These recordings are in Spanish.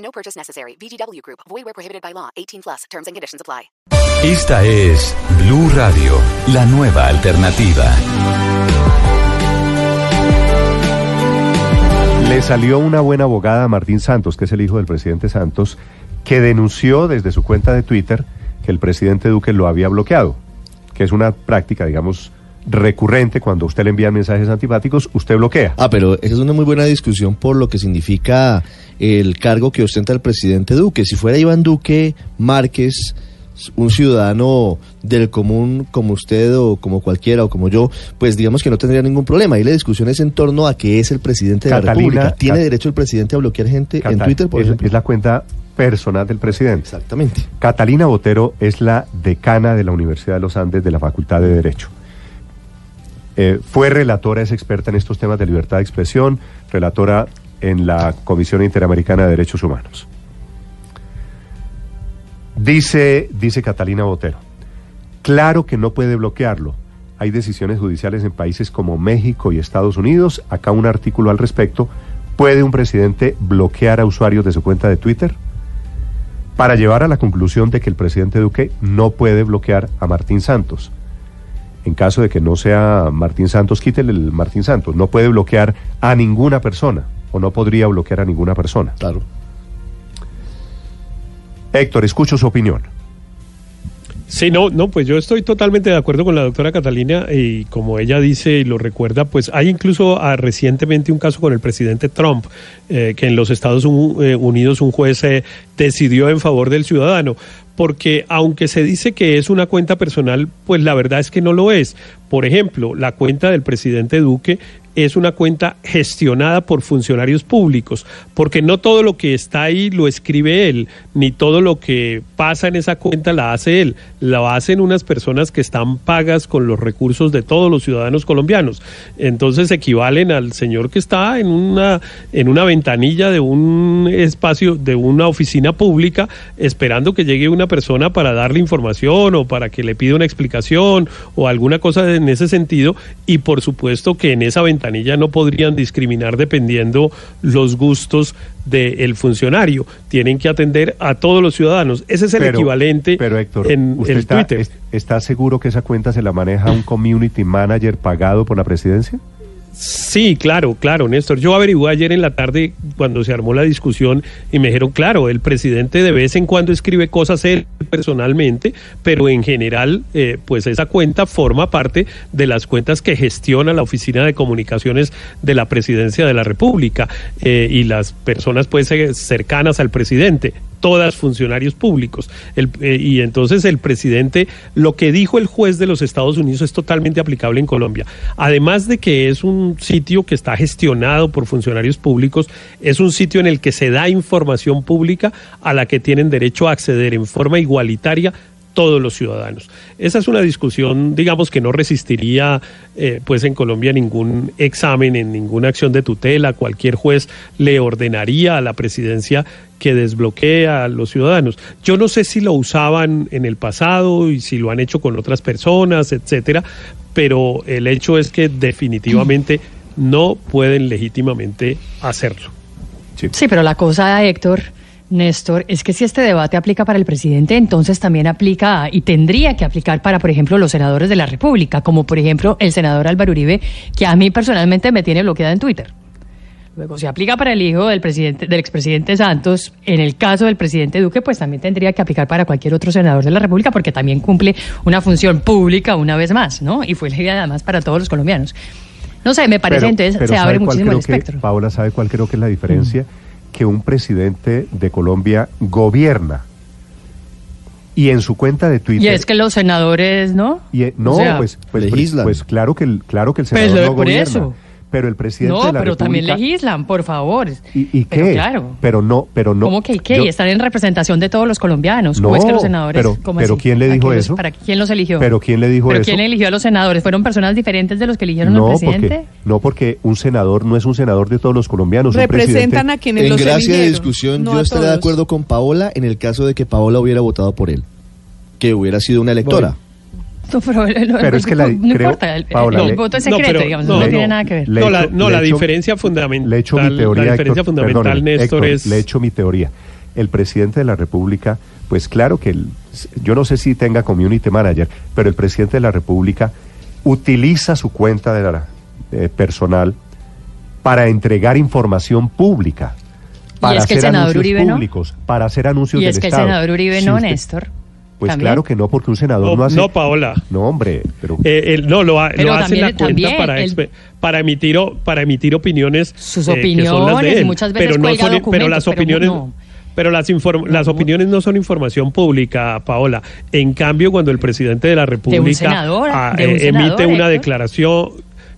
No purchase necessary. VGW Group. Void where prohibited by law. 18 plus. Terms and conditions apply. Esta es Blue Radio, la nueva alternativa. Le salió una buena abogada a Martín Santos, que es el hijo del presidente Santos, que denunció desde su cuenta de Twitter que el presidente Duque lo había bloqueado, que es una práctica, digamos, recurrente cuando usted le envía mensajes antipáticos, usted bloquea. Ah, pero esa es una muy buena discusión por lo que significa el cargo que ostenta el presidente Duque. Si fuera Iván Duque Márquez, un ciudadano del común como usted o como cualquiera o como yo, pues digamos que no tendría ningún problema. Ahí la discusión es en torno a que es el presidente de la República. ¿Tiene Cat- derecho el presidente a bloquear gente en Twitter, por es, ejemplo? es la cuenta personal del presidente. Exactamente. Catalina Botero es la decana de la Universidad de los Andes de la Facultad de Derecho. Eh, fue relatora, es experta en estos temas de libertad de expresión, relatora en la Comisión Interamericana de Derechos Humanos. Dice, dice Catalina Botero, claro que no puede bloquearlo. Hay decisiones judiciales en países como México y Estados Unidos. Acá un artículo al respecto. ¿Puede un presidente bloquear a usuarios de su cuenta de Twitter? Para llevar a la conclusión de que el presidente Duque no puede bloquear a Martín Santos. En caso de que no sea Martín Santos, quítele el Martín Santos. No puede bloquear a ninguna persona o no podría bloquear a ninguna persona. Claro. Héctor, escucho su opinión. Sí, no, no, pues yo estoy totalmente de acuerdo con la doctora Catalina y como ella dice y lo recuerda, pues hay incluso ah, recientemente un caso con el presidente Trump, eh, que en los Estados eh, Unidos un juez eh, decidió en favor del ciudadano, porque aunque se dice que es una cuenta personal, pues la verdad es que no lo es. Por ejemplo, la cuenta del presidente Duque es una cuenta gestionada por funcionarios públicos, porque no todo lo que está ahí lo escribe él, ni todo lo que pasa en esa cuenta la hace él, la hacen unas personas que están pagas con los recursos de todos los ciudadanos colombianos. Entonces equivalen al señor que está en una en una ventanilla de un espacio de una oficina pública esperando que llegue una persona para darle información o para que le pida una explicación o alguna cosa en ese sentido y por supuesto que en esa ventanilla no podrían discriminar dependiendo los gustos del funcionario. Tienen que atender a todos los ciudadanos. Ese es el Pero- equivalente Pero Héctor, en ¿usted el está, Twitter. es- está seguro que esa cuenta se la maneja un community manager pagado por la presidencia? Sí, claro, claro, Néstor. Yo averigué ayer en la tarde cuando se armó la discusión y me dijeron, claro, el presidente de vez en cuando escribe cosas él personalmente, pero en general, eh, pues esa cuenta forma parte de las cuentas que gestiona la Oficina de Comunicaciones de la Presidencia de la República eh, y las personas pues eh, cercanas al presidente todas funcionarios públicos. Eh, y entonces el presidente, lo que dijo el juez de los Estados Unidos es totalmente aplicable en Colombia. Además de que es un sitio que está gestionado por funcionarios públicos, es un sitio en el que se da información pública a la que tienen derecho a acceder en forma igualitaria todos los ciudadanos. Esa es una discusión, digamos, que no resistiría, eh, pues en Colombia ningún examen, en ninguna acción de tutela. Cualquier juez le ordenaría a la presidencia que desbloquee a los ciudadanos. Yo no sé si lo usaban en el pasado y si lo han hecho con otras personas, etcétera, pero el hecho es que definitivamente no pueden legítimamente hacerlo. Sí, pero la cosa, Héctor, Néstor, es que si este debate aplica para el presidente, entonces también aplica y tendría que aplicar para, por ejemplo, los senadores de la República, como por ejemplo el senador Álvaro Uribe, que a mí personalmente me tiene bloqueada en Twitter. Luego, si aplica para el hijo del presidente, del expresidente Santos, en el caso del presidente Duque, pues también tendría que aplicar para cualquier otro senador de la República, porque también cumple una función pública una vez más, ¿no? Y fue elegida además para todos los colombianos. No sé, me parece Pero- entonces pero se ¿sabe abre muchísimo el que- espectro. Paola, ¿sabe cuál creo que es la diferencia? Que un presidente de Colombia gobierna y en su cuenta de Twitter... Y es que los senadores, ¿no? y, eh, no, O sea, pues, pues, legislan. pues claro que el, claro que el Pues senador lo- no por gobierna. eso. Pero el presidente No, de la pero también legislan, por favor. ¿Y, y Pero qué? claro. Pero no, pero no. ¿Cómo que y qué? yo- Y están en representación de todos los colombianos. ¿Cómo No, es que los senadores? pero- ¿cómo pero así? ¿quién le ¿Para dijo los- eso? ¿Para quién los eligió? pero quién le dijo ¿Pero eso? quién eligió a los senadores? ¿Fueron personas diferentes de los que eligieron al no, presidente? porque no porque un senador no es un senador de todos los colombianos. Representan presidente- a quienes En los gracia de eligieron, discusión, no yo a estaría de acuerdo con Paola en el caso de que Paola hubiera votado por él, que hubiera sido una electora. No, pero, Pero es que la- no creo- importa, el, Paola, el le- voto es no, secreto, pero- digamos, no, no, no, tiene nada que ver. Le no, la, echo- no, le la echo- diferencia fundamental. Le echo mi teoría, La diferencia Héctor, fundamental, perdóneme, Néstor, Héctor, es. Le echo mi teoría. El presidente de la República, pues claro que el- yo no sé si tenga community manager, pero el presidente de la República utiliza su cuenta de la, eh, personal para entregar información pública. Para es que el hacer senador anuncios Uribe públicos, para hacer anuncios Y del es que el Estado. senador Uribe Si no, usted- Néstor. Pues también. claro que no, porque un senador no, No, hace... no, Paola. No, hombre, pero... Eh, él- no, lo, ha- Pero lo hace en la cuenta para, el- para, emitir, o- para emitir opiniones. Sus eh, que son las de opiniones, él. muchas veces pero no son, pero las pero opiniones. no. Pero las, inform- las opiniones no son información pública, Paola. En cambio, cuando el presidente de la República senador, ah, de un eh, senador, emite una Héctor. declaración,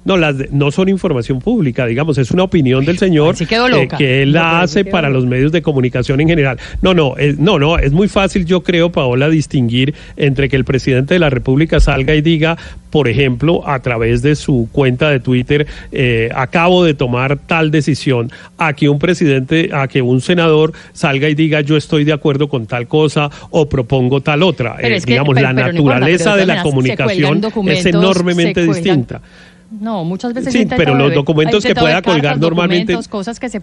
no las de- no son información pública, digamos, es una opinión del señor eh, que él la hace para loca. los medios de comunicación en general. No, no, es, no, no, es muy fácil, yo creo, Paola, distinguir entre que el presidente de la República salga y diga, por ejemplo, a través de su cuenta de Twitter, eh, acabo de tomar tal decisión, a que un presidente, a que un senador salga y diga, yo estoy de acuerdo con tal cosa o propongo tal otra. Eh, que- digamos, pero- la pero no importa, naturaleza de la comunicación es enormemente distinta. No, muchas veces Sí, pero los beber. documentos que pueda cartas, colgar normalmente- cosas que se...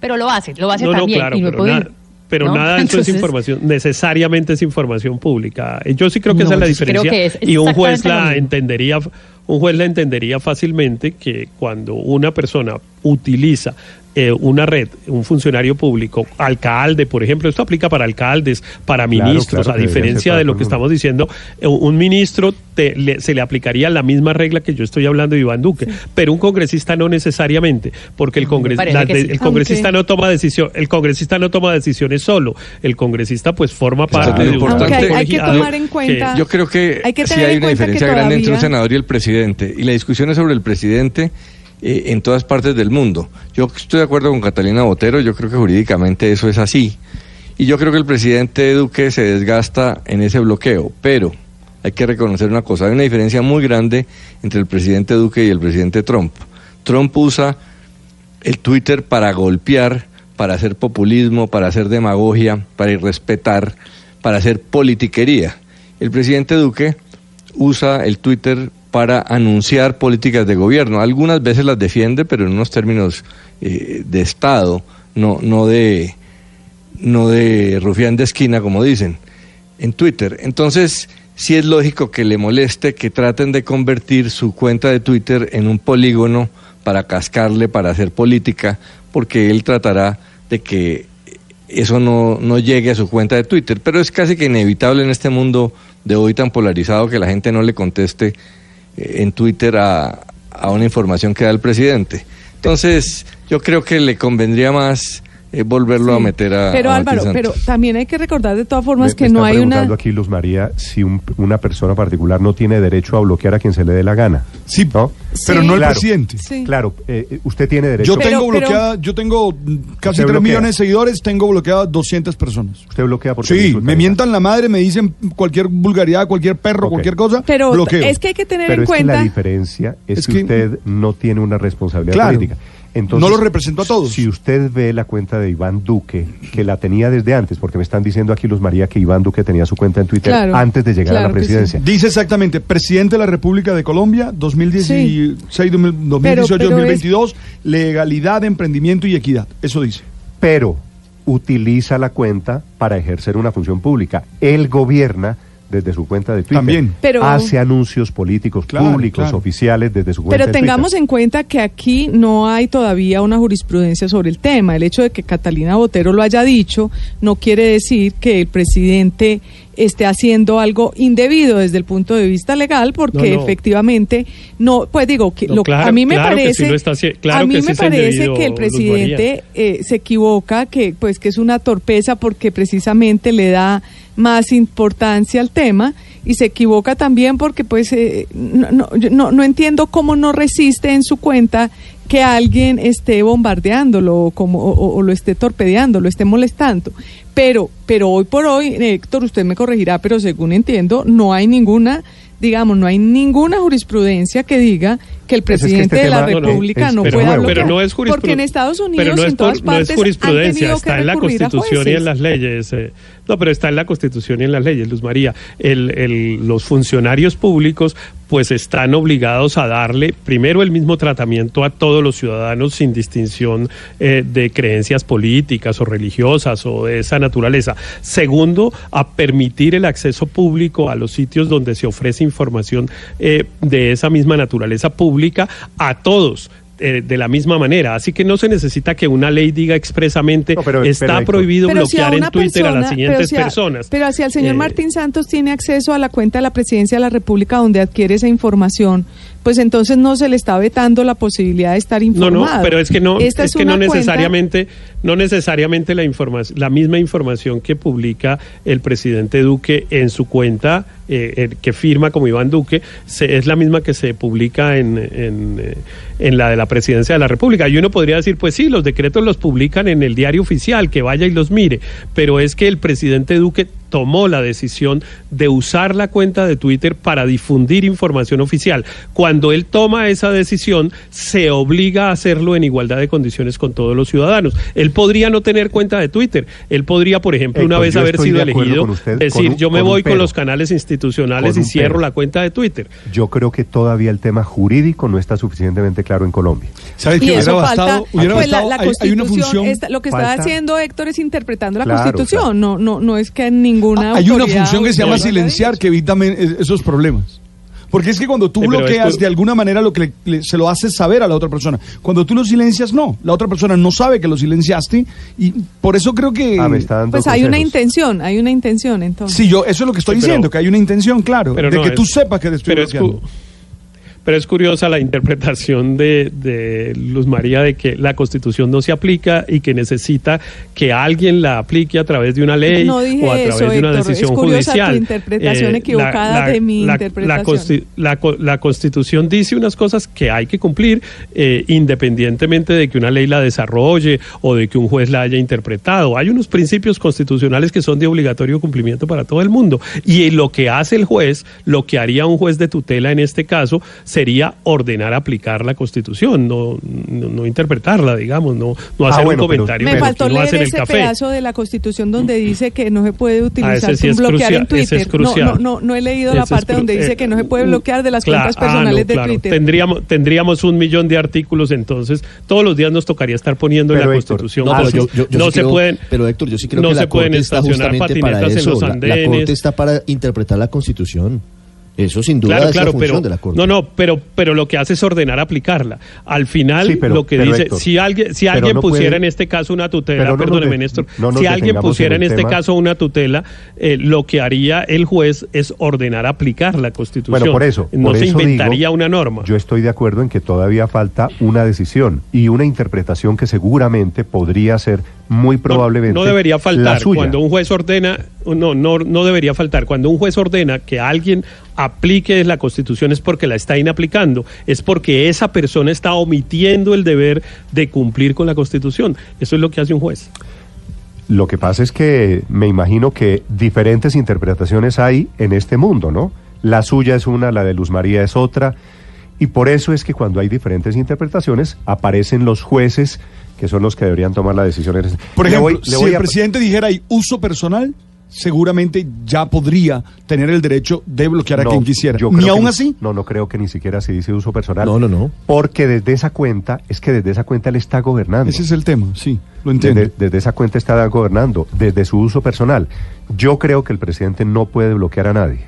Pero lo hace, lo hace No, no, también. claro, y no pero, puede- nada, pero ¿no? nada de eso Entonces, es información, necesariamente es información pública. Eh, Yo sí creo que esa es la diferencia que es y un juez la entendería, un juez la entendería fácilmente que cuando una persona utiliza eh, una red, un funcionario público, alcalde, por ejemplo, esto aplica para alcaldes, para ministros, claro a que diferencia de lo que estamos diciendo, eh, un ministro te- le- se le aplicaría la misma regla que yo estoy hablando de Iván Duque, pero un congresista no necesariamente, porque el, congres- parece la que de- sí. el congresista Aunque- no toma decisión, el congresista no toma decisiones solo, el congresista pues forma Claro, parte de un aunque hay- que colegiado tomar en cuenta- Yo creo que, Hay que sí tener hay en una que diferencia grande entre un senador y el presidente. Y la discusión es sobre el presidente eh, en todas partes del mundo. Yo estoy de acuerdo con Catalina Botero, yo creo que jurídicamente eso es así. Y yo creo que el presidente Duque se desgasta en ese bloqueo. Pero hay que reconocer una cosa, hay una diferencia muy grande entre el presidente Duque y el presidente Trump. Trump usa el Twitter para golpear, para hacer populismo, para hacer demagogia, para irrespetar, para hacer politiquería. El presidente Duque usa el Twitter para anunciar políticas de gobierno. Algunas veces las defiende, pero en unos términos eh, de Estado, no, no de no de rufián de esquina, como dicen, en Twitter. Entonces, sí es lógico que le moleste que traten de convertir su cuenta de Twitter en un polígono para cascarle, para hacer política, porque él tratará de que eso no, no llegue a su cuenta de Twitter. Pero es casi que inevitable en este mundo de hoy tan polarizado que la gente no le conteste en Twitter a, a una información que da el presidente. Entonces, yo creo que le convendría más eh, volverlo a Sí. meter a. Pero a Álvaro, pero también hay que recordar de todas formas Me- que me no está hay una... preguntando aquí Luz María si un- una persona particular no tiene derecho a bloquear a quien se le dé la gana. Sí, ¿no? pero no el Claro, presidente. Sí. Claro, eh, usted tiene derecho. Yo Pero- tengo pero- bloqueada, yo tengo casi ¿Usted 3 bloquea? millones de seguidores, tengo bloqueadas 200 personas. Usted bloquea le Sí, me mientan la madre, me dicen cualquier vulgaridad, cualquier perro, Ok. cualquier cosa, Pero bloqueo. es que hay que tener Pero en es que la cuenta... diferencia es, Es que, que- usted no tiene una responsabilidad Claro. política. Entonces, No lo represento a todos. Si usted ve la cuenta de Iván Duque, que la tenía desde antes, porque me están diciendo aquí Luz María que Iván Duque tenía su cuenta en Twitter Claro, antes de llegar a la sí. presidencia. Dice exactamente, presidente de la República de Colombia, 2016, 2018, pero 2022, legalidad, emprendimiento y equidad. Eso dice. Pero utiliza la cuenta para ejercer una función pública. Él gobierna desde su cuenta de Twitter. También. Pero- Hace anuncios políticos Claro, públicos, claro. oficiales desde su cuenta Pero de tengamos Twitter. en cuenta que aquí no hay todavía una jurisprudencia sobre el tema. El hecho de que Catalina Botero lo haya dicho no quiere decir que el presidente esté haciendo algo indebido desde el punto de vista legal, porque No, no. efectivamente no, pues digo, que No, lo- claro- a mí me claro que parece, sí está claro a mí que me parece que el presidente eh, se equivoca, que pues que es una torpeza porque precisamente le da más importancia al tema y se equivoca también porque pues eh, no, no, yo no, no entiendo cómo no resiste en su cuenta que alguien esté bombardeándolo o, como, o, o lo esté torpedeando, lo esté molestando. Pero, pero hoy por hoy, Héctor, usted me corregirá, pero según entiendo, no hay ninguna, digamos, no hay ninguna jurisprudencia que diga que el Pues es que presidente este de la tema, no, no, República es- no, pueda bloquear. Pero no es jurisprudencia. Porque en Estados Unidos pero es, en todas por- no es partes han jurisprudencia, tenido que está en la Constitución y en las leyes. eh. No, pero está en la Constitución y en las leyes, Luz María. El, el- los funcionarios públicos pues están obligados a darle primero el mismo tratamiento a todos los ciudadanos sin distinción eh, de creencias políticas o religiosas o de esa naturaleza. Segundo, a permitir el acceso público a los sitios donde se ofrece información eh, de esa misma naturaleza pública a todos eh, de la misma manera. Así que no se necesita que una ley diga expresamente No, pero- está prohibido Pero si a bloquear en Twitter a las siguientes pero si a- personas. Pero si el señor Eh, Martín Santos tiene acceso a la cuenta de la presidencia de la República donde adquiere esa información, pues entonces no se le está vetando la posibilidad de estar No, informado. no, pero es que no, Esta es que una no cuenta- necesariamente, no necesariamente la información, la misma información que publica el presidente Duque en su cuenta, eh, el que firma como Iván Duque, se- es la misma que se publica en, en, eh, en la de la presidencia de la República. Y uno podría decir, pues sí, los decretos los publican en el diario oficial, que vaya y los mire, pero es que el presidente Duque tomó la decisión de usar la cuenta de Twitter para difundir información oficial. Cuando él toma esa decisión, se obliga a hacerlo en igualdad de condiciones con todos los ciudadanos. Él podría no tener cuenta de Twitter. Él podría, por ejemplo, una vez haber sido elegido, usted, decir, un- yo me voy con los canales institucionales Con y cierro pero. la cuenta de Twitter. Yo creo que todavía el tema jurídico no está suficientemente claro en Colombia. ¿Sabes Y qué hubiera bastado? Hubiera pues la, bastado- la hay- hay una función- esta- lo que está haciendo Héctor es interpretando la Claro, Constitución, claro. no, no, no es que ninguna Hay una función que se llama silenciar que evita eh, esos problemas. Porque es que cuando tú Sí, es bloqueas de alguna manera lo que le- le- se lo haces saber a la otra persona. Cuando tú lo silencias, no. La otra persona no sabe que lo silenciaste y por eso creo que... Ah, me está dando Pues hay una intención, hay una intención entonces. Sí, yo, eso es lo que estoy Sí, pero- diciendo, que hay una intención, claro, Pero de no, que tú es- sepas que te estoy pero es, bloqueando. cu- pero es curiosa la interpretación de, de Luz María de que la Constitución no se aplica y que necesita que alguien la aplique a través de una ley No dije o a eso, través de una Héctor. decisión Es curiosa tu judicial. Eh, interpretación equivocada de mi interpretación. consti- la co- la Constitución dice unas cosas que hay que cumplir eh, independientemente de que una ley la desarrolle o de que un juez la haya interpretado. Hay unos principios constitucionales que son de obligatorio cumplimiento para todo el mundo. Y lo que hace el juez, lo que haría un juez de tutela en este caso, sería ordenar aplicar la Constitución, no, no, no interpretarla, digamos, no, no Ah, hacer bueno, un pero- comentario Me que faltó leer en ese café. pedazo de la Constitución donde dice que no se puede utilizar ese sí un bloquear crucial, en ese Twitter. es crucial. No, no, no, no he leído la Ese es parte donde dice eh, que no se puede bloquear de las Cla- cuentas ah, personales no, de claro. Twitter. Tendríamos, tendríamos un millón de artículos, entonces todos los días nos tocaría estar poniendo en Pero, la Héctor, Constitución. No, pero yo, yo- yo no sí se creo- pueden. pero Héctor, yo sí creo no que se la pueden Corte está estacionar justamente para patinetas en eso. los La- La, andenes. Corte está para interpretar la Constitución. Eso sin duda Claro, es claro, la función pero de la Corte. no, no, pero pero lo que hace es ordenar aplicarla. Al final Sí, pero- lo que dice, Héctor, si alguien si alguien no pusiera puede- en este caso una tutela, perdóneme de- Néstor, no si alguien pusiera en este tema. caso una tutela, eh, lo que haría el juez es ordenar aplicar la Constitución. Bueno, por eso. no por se eso inventaría digo, una norma. Yo estoy de acuerdo en que todavía falta una decisión y una interpretación que seguramente podría ser muy probablemente No, no debería la faltar suya. cuando un juez ordena, no, no, no debería faltar. Cuando un juez ordena que alguien aplique la Constitución es porque la está inaplicando, es porque esa persona está omitiendo el deber de cumplir con la Constitución. Eso es lo que hace un juez. Lo que pasa es que me imagino que diferentes interpretaciones hay en este mundo, ¿no? La suya es una, la de Luz María es otra, y por eso es que cuando hay diferentes interpretaciones aparecen los jueces que son los que deberían tomar la decisión. Por Le ejemplo, voy- le si voy el a- presidente dijera hay uso personal, seguramente ya podría tener el derecho de bloquear a quien quisiera. yo Ni aún así. No, no creo que ni siquiera se dice uso personal. No, no, no. Porque desde esa cuenta, es que desde esa cuenta él está gobernando. Ese es el tema, sí, lo entiendo. Desde, desde esa cuenta está gobernando, desde su uso personal. Yo creo que el presidente no puede bloquear a nadie,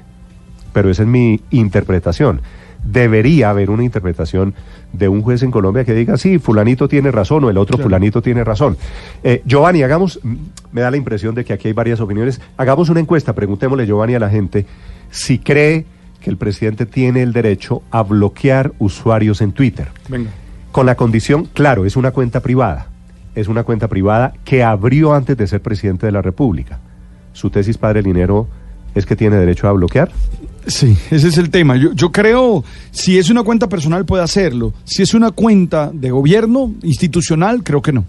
pero esa es mi interpretación. Debería haber una interpretación de un juez en Colombia que diga, sí, fulanito tiene razón o el otro Claro. fulanito tiene razón. Eh, Giovanni, hagamos, me da la impresión de que aquí hay varias opiniones, hagamos una encuesta, preguntémosle, Giovanni, a la gente si cree que el presidente tiene el derecho a bloquear usuarios en Twitter. Venga. Con la condición, claro, es una cuenta privada. Es una cuenta privada que abrió antes de ser presidente de la República. Su tesis, padre Linero, es que tiene derecho a bloquear. Sí, ese es el tema. Yo, yo creo, si es una cuenta personal puede hacerlo. Si es una cuenta de gobierno, institucional, creo que no.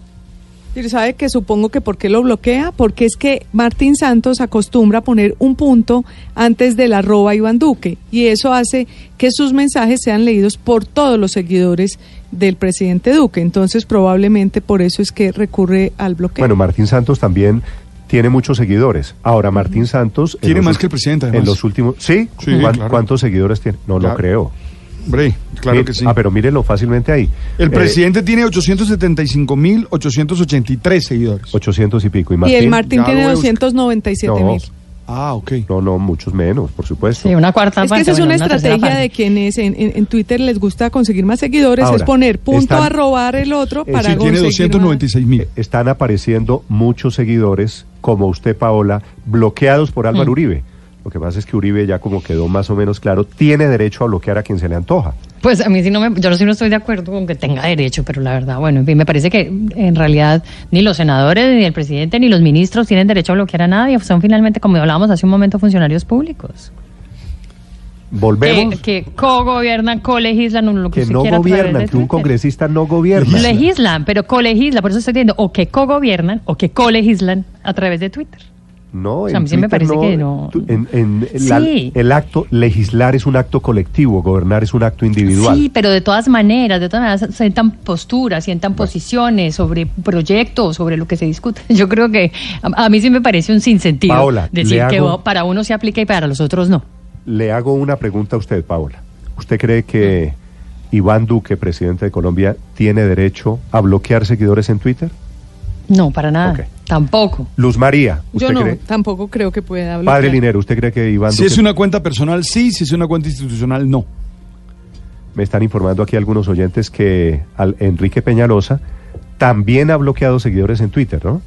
Y sabe que supongo que por qué lo bloquea, porque es que Martín Santos acostumbra a poner un punto antes del arroba Iván Duque y eso hace que sus mensajes sean leídos por todos los seguidores del presidente Duque. Entonces probablemente por eso es que recurre al bloqueo. Bueno, Martín Santos también tiene muchos seguidores. Ahora, Martín Santos... en Tiene los más que el presidente, En además. los últimos... ¿Sí? Sí, ¿Cuán- claro. ¿Cuántos seguidores tiene? No Claro. lo creo. Hombre, claro Mi- que sí. Ah, pero mírenlo fácilmente ahí. El Eh, presidente tiene 875.883 seguidores. 800 y pico. ¿Y y Martín? el Martín tiene voy a buscar. 297 No. mil. Ah, ok. No, no, muchos menos, por supuesto. Sí, una cuarta Es que esa es bueno, una estrategia parte. de quienes en, en- en Twitter les gusta conseguir más seguidores, Ahora, es poner punto están- a robar el otro Eh, para Sí, tiene conseguir más. 296 mil. Eh, Están apareciendo muchos seguidores, como usted, Paola, bloqueados por Álvaro Mm. Uribe. Lo que pasa es que Uribe ya como quedó más o menos claro, tiene derecho a bloquear a quien se le antoja. Pues a mí sí no me, yo sí no estoy de acuerdo con que tenga derecho, pero la verdad, bueno, en fin, me parece que en realidad ni los senadores, ni el presidente, ni los ministros tienen derecho a bloquear a nadie, son finalmente, como hablábamos hace un momento, funcionarios públicos. Volvemos. Que, que co-gobiernan, colegislan, lo que, que usted no quiera gobiernan, que un congresista no gobierna. Legislan, pero colegislan, por eso estoy diciendo, o que co-gobiernan o que colegislan a través de Twitter. No, O sea, a mí sí me parece que no. tu- En, en la- Sí. el acto legislar es un acto colectivo, gobernar es un acto individual. Sí, pero de todas maneras, de todas maneras, sientan posturas, sientan posiciones sobre proyectos, sobre lo que se discute. Yo creo que a, a mí sí me parece un sinsentido Paola, decir que para uno se aplica y para los otros no. Le hago una pregunta a usted, Paola. ¿Usted cree que Iván Duque, presidente de Colombia, tiene derecho a bloquear seguidores en Twitter? No, para nada. Tampoco. Luz María, ¿usted Yo no, cree? tampoco creo que pueda hablar. Padre Linero, ¿usted cree que Iván Si Duque... es una cuenta personal, sí. Si es una cuenta institucional, no. Me están informando aquí algunos oyentes que al Enrique Peñalosa también ha bloqueado seguidores en Twitter, ¿no?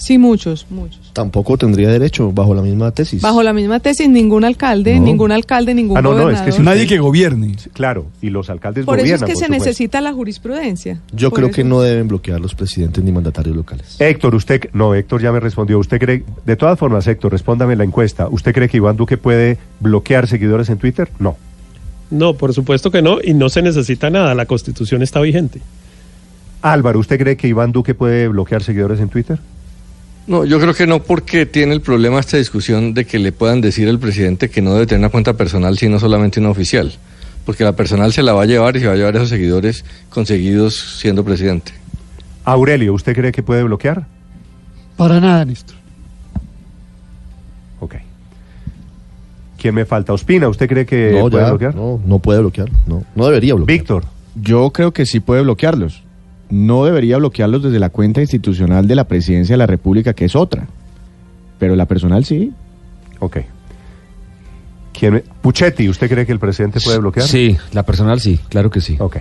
Sí, muchos, muchos. Tampoco tendría derecho bajo la misma tesis. Bajo la misma tesis, ningún alcalde, No. ningún alcalde, ningún Ah, no, no, es que si Nadie que gobierne. Claro, y los alcaldes Por eso es gobiernan, que por se supuesto. necesita la jurisprudencia. Yo Por creo eso que no deben bloquear los presidentes ni mandatarios locales. Héctor, usted, no, Héctor ya me respondió. ¿Usted cree, de todas formas, Héctor, respóndame la encuesta. ¿Usted cree que Iván Duque puede bloquear seguidores en Twitter? No. No, por supuesto que no, y no se necesita nada, la constitución está vigente. Álvaro, ¿usted cree que Iván Duque puede bloquear seguidores en Twitter? No, yo creo que no porque tiene el problema esta discusión de que le puedan decir al presidente que no debe tener una cuenta personal sino solamente una oficial. Porque la personal se la va a llevar y se va a llevar esos seguidores conseguidos siendo presidente. Aurelio, ¿usted cree que puede bloquear? Para nada, Néstor. Ok. ¿Quién me falta? Ospina, ¿usted cree que no, puede ya, bloquear? no, no puede bloquear. No, no debería bloquear. Víctor, Yo creo que sí puede bloquearlos. No debería bloquearlos desde la cuenta institucional de la presidencia de la República, que es otra. Pero la personal sí. ok. ¿Quién Puchetti, ¿usted cree que el presidente puede bloquear? Sí, la personal sí, claro que sí. Ok.